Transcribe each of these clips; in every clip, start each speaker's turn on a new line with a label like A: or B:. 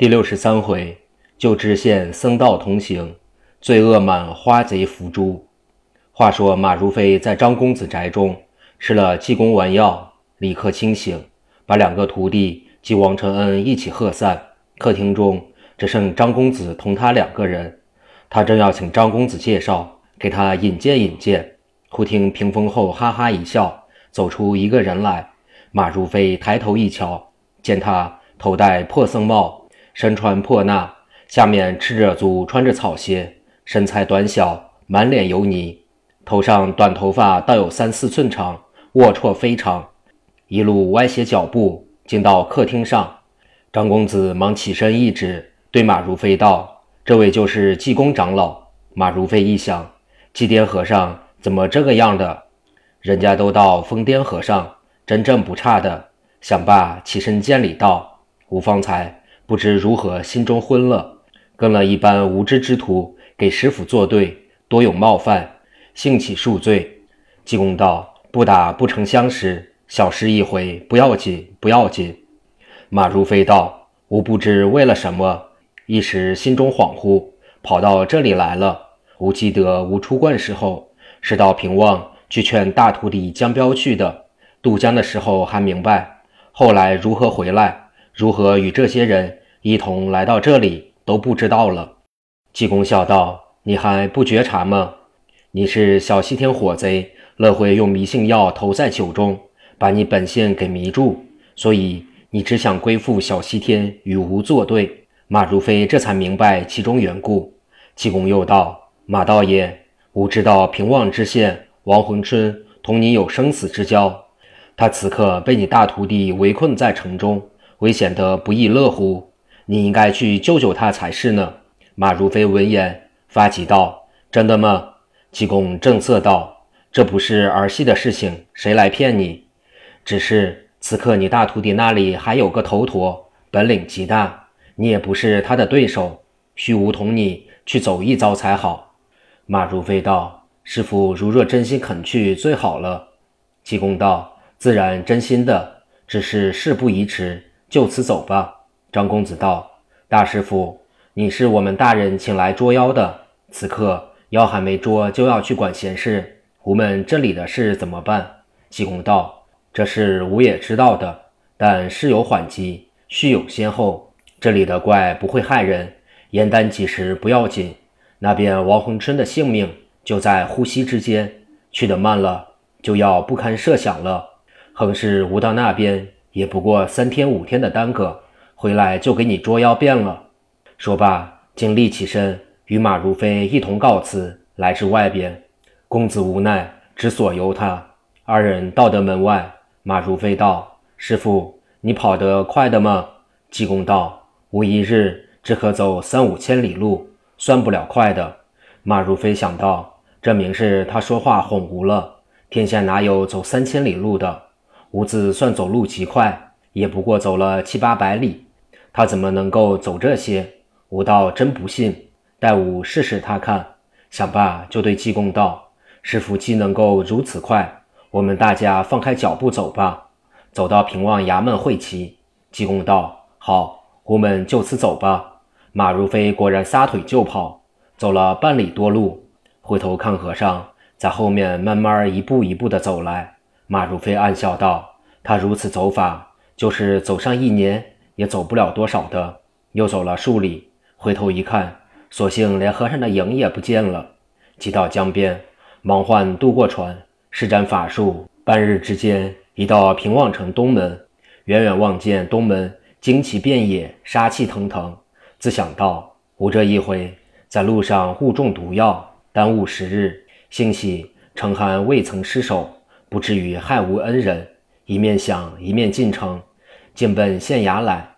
A: 第六十三回，旧知县僧道同行，罪恶满花贼伏诛。话说马如飞在张公子宅中吃了济公丸药，立刻清醒，把两个徒弟及王承恩一起喝散。客厅中只剩张公子同他两个人，他正要请张公子介绍，给他引荐引荐，忽听屏风后哈哈一笑，走出一个人来。马如飞抬头一瞧，见他头戴破僧帽。身穿破衲，下面赤着足穿着草鞋，身材短小，满脸油泥，头上短头发倒有三四寸长，龌龊非常，一路歪斜脚步进到客厅上。张公子忙起身一指，对马如飞道：“这位就是济公长老。”马如飞一想，济癫和尚怎么这个样的？人家都道疯癫和尚，真正不差的。想罢，起身见礼道：“吴方才。”不知如何，心中昏了，跟了一般无知之徒给师傅作对，多有冒犯，兴起恕罪。济公道：“不打不成相识，小事一回，不要紧，不要紧。”马如飞道：“吾不知为了什么，一时心中恍惚，跑到这里来了。吾记得吾出关时候是到平望去劝大徒弟江彪去的，渡江的时候还明白，后来如何回来，如何与这些人。”一同来到这里都不知道了。济公笑道：“你还不觉察吗？你是小西天火贼，乐会用迷信药投在酒中，把你本性给迷住，所以你只想归附小西天，与吾作对。”马如飞这才明白其中缘故。济公又道：“马道爷，吾知道平望知县王洪春同你有生死之交，他此刻被你大徒弟围困在城中，危险得不亦乐乎？”你应该去救救他才是呢。马如飞闻言发急道：“真的吗？”济公正色道：“这不是儿戏的事情，谁来骗你？只是此刻你大徒弟那里还有个头陀，本领极大，你也不是他的对手，须吾同你去走一遭才好。”马如飞道：“师傅如若真心肯去，最好了。”济公道：“自然真心的，只是事不宜迟，就此走吧。”张公子道：“大师傅，你是我们大人请来捉妖的，此刻妖还没捉，就要去管闲事，吾们这里的事怎么办？”济公道：“这事吾也知道的，但事有缓急，须有先后。这里的怪不会害人，严丹几时不要紧。那边王洪春的性命就在呼吸之间，去得慢了，就要不堪设想了。横是吾到那边，也不过三天五天的耽搁。”回来就给你捉妖变了。说罢，竟立起身，与马如飞一同告辞，来至外边。公子无奈，只所由他。二人到得门外，马如飞道：“师傅，你跑得快的吗？”济公道：“吾一日只可走三五千里路，算不了快的。”马如飞想到，这明是他说话哄吾了。天下哪有走三千里路的？吾自算走路极快，也不过走了七八百里。他怎么能够走这些？吾倒真不信，待吾试试他看。想罢，就对济公道：“师傅既能够如此快，我们大家放开脚步走吧。”走到平望衙门会齐。济公道：“好，吾们就此走吧。”马如飞果然撒腿就跑，走了半里多路，回头看和尚在后面慢慢一步一步地走来。马如飞暗笑道：“他如此走法，就是走上一年。”也走不了多少的，又走了数里，回头一看，索性连和尚的影也不见了。即到江边，忙唤渡过船，施展法术，半日之间已到平望城东门。远远望见东门旌旗遍野，杀气腾腾，自想到：吾这一回在路上误中毒药，耽误时日，幸喜程韩未曾失手，不至于害无恩人。一面想，一面进城。竟奔县衙来，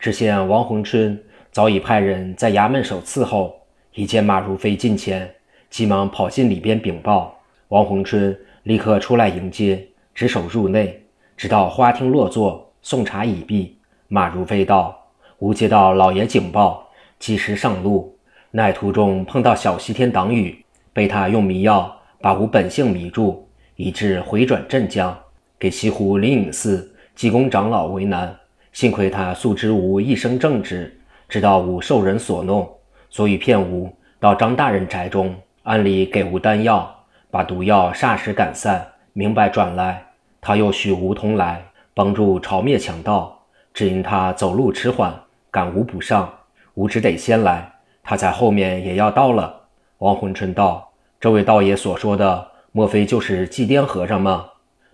A: 知县王洪春早已派人在衙门首伺候。一见马如飞近前，急忙跑进里边禀报。王洪春立刻出来迎接，执手入内，直到花厅落座，送茶已毕。马如飞道：“吾接到老爷警报，及时上路，奈途中碰到小西天挡雨，被他用迷药把吾本性迷住，以致回转镇江，给西湖灵隐寺。”济公长老为难，幸亏他素知吾一生正直，知道吾受人所弄，所以骗吾到张大人宅中，暗里给吾丹药，把毒药霎时赶散。明白转来，他又许吾同来帮助朝灭强盗，只因他走路迟缓，赶吾不上，吾只得先来。他在后面也要到了。王魂春道：“这位道爷所说的，莫非就是祭奠和尚吗？”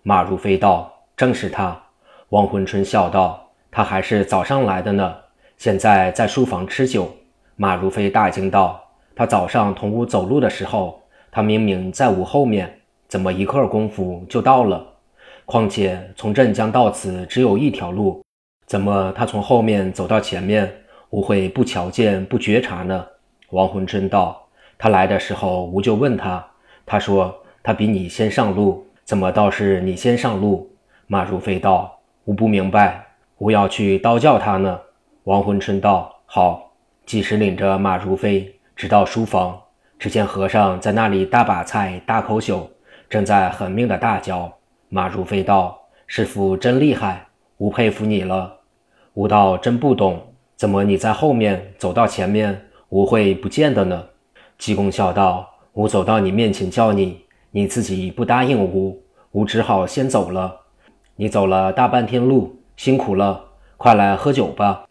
A: 马如飞道：“正是他。”王魂春笑道：“他还是早上来的呢，现在在书房吃酒。”马如飞大惊道：“他早上同吾走路的时候，他明明在吾后面。”怎么一刻功夫就到了？况且从镇江到此只有一条路，怎么他从后面走到前面，吾会不瞧见不觉察呢？王魂春道：“他来的时候，吾就问他，他说他比你先上路，怎么倒是你先上路？”马如飞道：“吾不明白，吾要去刀教他呢。”王浑春道：“好。”即时领着马如飞直到书房，只见和尚在那里大把菜，大口酒。正在狠命的大嚼，马如飞道：“师傅真厉害，吾佩服你了。”吾道：“真不懂，怎么你在后面走到前面，吾会不见的呢？”济公笑道：“吾走到你面前叫你，你自己不答应吾，吾只好先走了。你走了大半天路，辛苦了，快来喝酒吧。”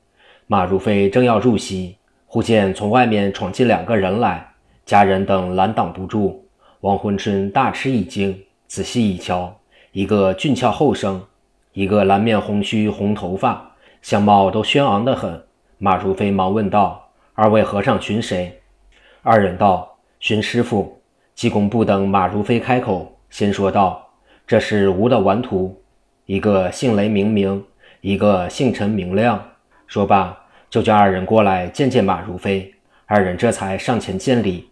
A: 马如飞正要入席，忽见从外面闯进两个人来，家人等拦挡不住。王魂春大吃一惊，仔细一瞧，一个俊俏后生，一个蓝面红须红头发，相貌都轩昂得很。马如飞忙问道：“二位和尚寻谁？”二人道：“寻师傅。”济公不等马如飞开口，先说道：“这是吾的顽徒，一个姓雷名明，一个姓陈明亮。”说罢，就叫二人过来见见马如飞。二人这才上前见礼。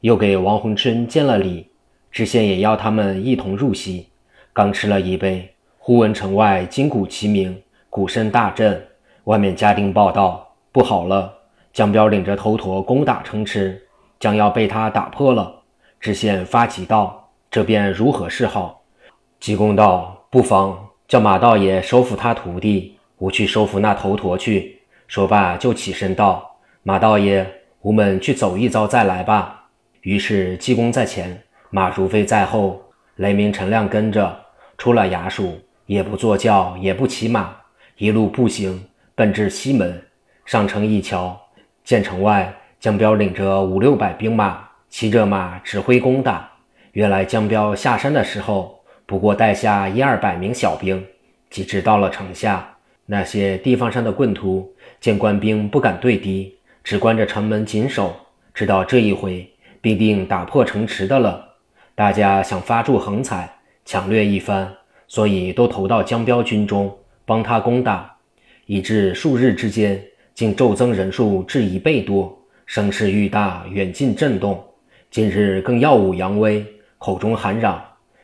A: 又给王洪春见了礼，知县也邀他们一同入席。刚吃了一杯，忽闻城外金鼓齐鸣，鼓声大震。外面家丁报道：不好了，江彪领着头陀攻打城池，将要被他打破了。知县发急道：“这便如何是好？”济公道：“不妨叫马道爷收服他徒弟，吾去收服那头陀去。”说罢就起身道：“马道爷，吾们去走一遭再来吧。”于是济公在前，马如飞在后，雷鸣陈亮跟着出了衙署，也不坐轿，也不骑马，一路步行，奔至西门。上城一瞧，见城外江彪领着五六百兵马，骑着马指挥攻打。原来江彪下山的时候，不过带下一二百名小兵。及至到了城下，那些地方上的棍徒见官兵不敢对敌，只关着城门紧守，知道这一回。必定打破城池的了。大家想发住横财，抢掠一番，所以都投到江彪军中，帮他攻打，以致数日之间，竟骤增人数至一倍多，声势愈大，远近震动。今日更耀武扬威，口中喊嚷。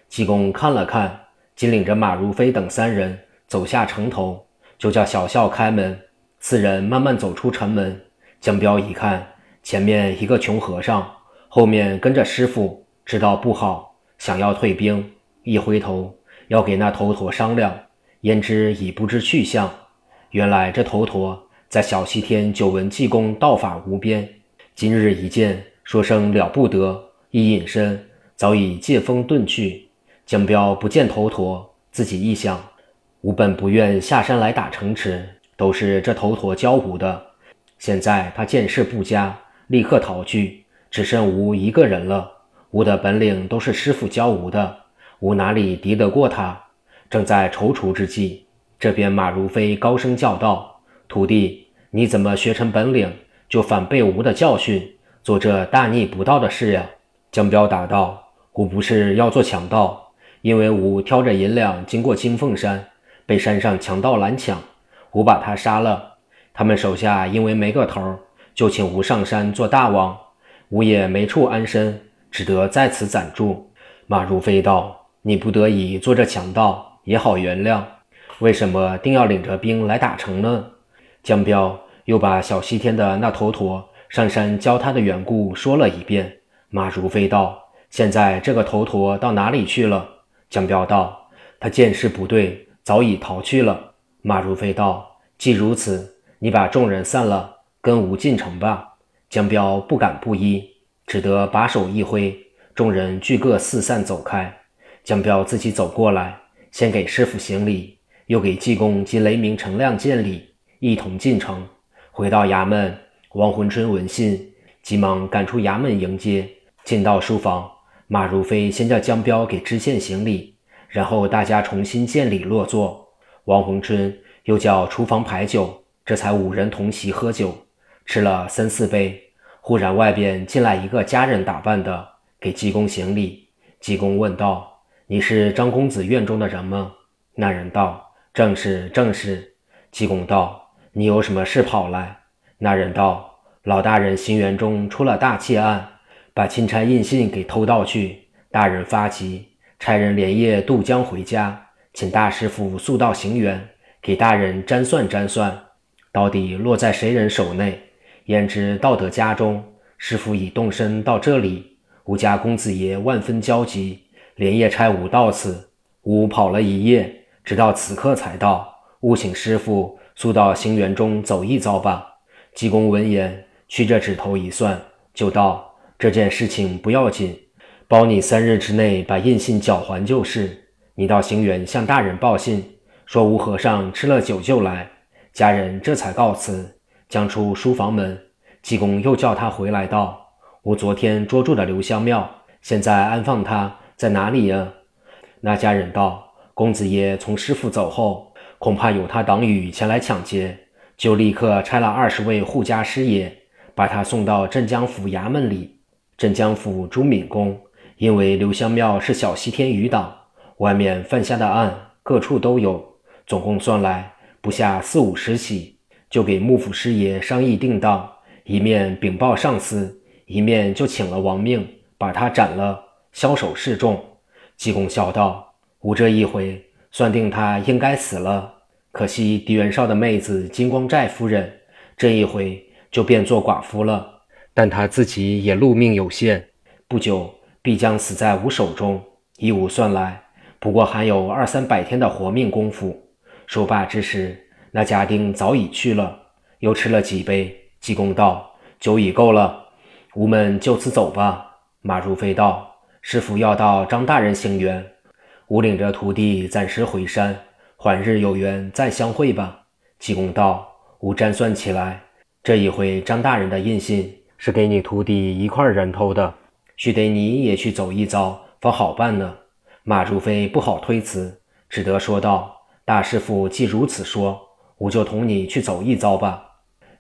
A: 济公看了看，即领着马如飞等三人走下城头，就叫小校开门。四人慢慢走出城门。江彪一看，前面一个穷和尚。后面跟着师傅，知道不好，想要退兵。一回头要给那头陀商量，焉知已不知去向。原来这头陀在小西天久闻济公道法无边，今日一见，说声了不得，一隐身，早已借风遁去。江彪不见头陀，自己一想，吾本不愿下山来打城池，都是这头陀教吾的。现在他见势不佳，立刻逃去。只剩吾一个人了，吾的本领都是师傅教吾的，吾哪里敌得过他？正在踌躇之际，这边马如飞高声叫道：“徒弟，你怎么学成本领，就反背吾的教训，做这大逆不道的事呀？”江彪答道：“吾不是要做强盗，因为吾挑着银两经过青凤山，被山上强盗拦抢，吾把他杀了。他们手下因为没个头，就请吾上山做大王。”吾也没处安身，只得在此暂住。马如飞道：“你不得已做这强盗，也好原谅。为什么定要领着兵来打城呢？”江彪又把小西天的那头陀上山教他的缘故说了一遍。马如飞道：“现在这个头陀到哪里去了？”江彪道：“他见势不对，早已逃去了。”马如飞道：“既如此，你把众人散了，”跟吾进城吧。江彪不敢不依，只得把手一挥，众人俱各四散走开。江彪自己走过来，先给师傅行礼，又给济公及雷鸣、陈亮见礼，一同进城。回到衙门，王浑春闻信，急忙赶出衙门迎接。进到书房，马如飞先叫江彪给知县行礼，然后大家重新见礼落座。王洪春又叫厨房排酒，这才五人同席喝酒，吃了三四杯。忽然外边进来一个家人打扮的，给济公行礼。济公问道：“你是张公子院中的人吗？”那人道：“正是，正是。”济公道：“你有什么事跑来？”那人道：“老大人行园中出了大窃案，把钦差印信给偷盗去，大人发急，差人连夜渡江回家。”请大师傅速到行辕，给大人占算占算，到底落在谁人手内？焉知到得家中，师傅已动身到这里。吾家公子爷万分焦急，连夜差吾到此。吾跑了一夜，直到此刻才到。务请师傅速到行辕中走一遭吧。济公闻言，屈着指头一算，就道：“这件事情不要紧，包你三日之内把印信缴还就是。”你到行辕向大人报信，说吴和尚吃了酒就来，家人这才告辞，将出书房门。济公又叫他回来道：“我昨天捉住了刘香庙，现在安放他在哪里呀？”那家人道：“公子爷从师傅走后，恐怕有他党羽前来抢劫，就立刻差了二十位护家师爷，把他送到镇江府衙门里。镇江府朱敏公因为刘香庙是小西天余党。”外面犯下的案，各处都有，总共算来不下四五十起，就给幕府师爷商议定当，一面禀报上司，一面就请了王命，把他斩了，枭首示众。济公笑道：“吾这一回算定他应该死了，可惜狄元绍的妹子金光寨夫人，这一回就变做寡妇了。但他自己也禄命有限，不久必将死在吾手中。以吾算来。”不过还有二三百天的活命功夫。说罢之时，那家丁早已去了。又吃了几杯，济公道：“酒已够了，吾们就此走吧。”马如飞道：“师傅要到张大人行辕，吾领着徒弟暂时回山，缓日有缘再相会吧。”济公道：“吾占算起来，这一回张大人的印信是给你徒弟一块人头的，须得你也去走一遭，方好办呢。”马如飞不好推辞，只得说道：“大师傅既如此说，吾就同你去走一遭吧。”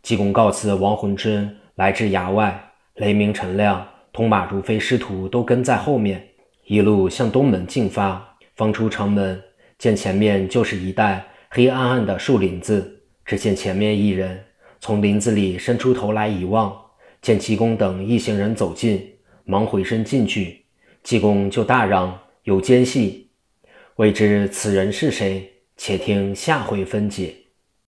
A: 济公告辞王浑春，来至衙外，雷鸣、陈亮同马如飞师徒都跟在后面，一路向东门进发。方出城门，见前面就是一带黑暗暗的树林子。只见前面一人从林子里伸出头来一望，见济公等一行人走近，忙回身进去，济公就大嚷。有奸细，未知此人是谁？且听下回分解。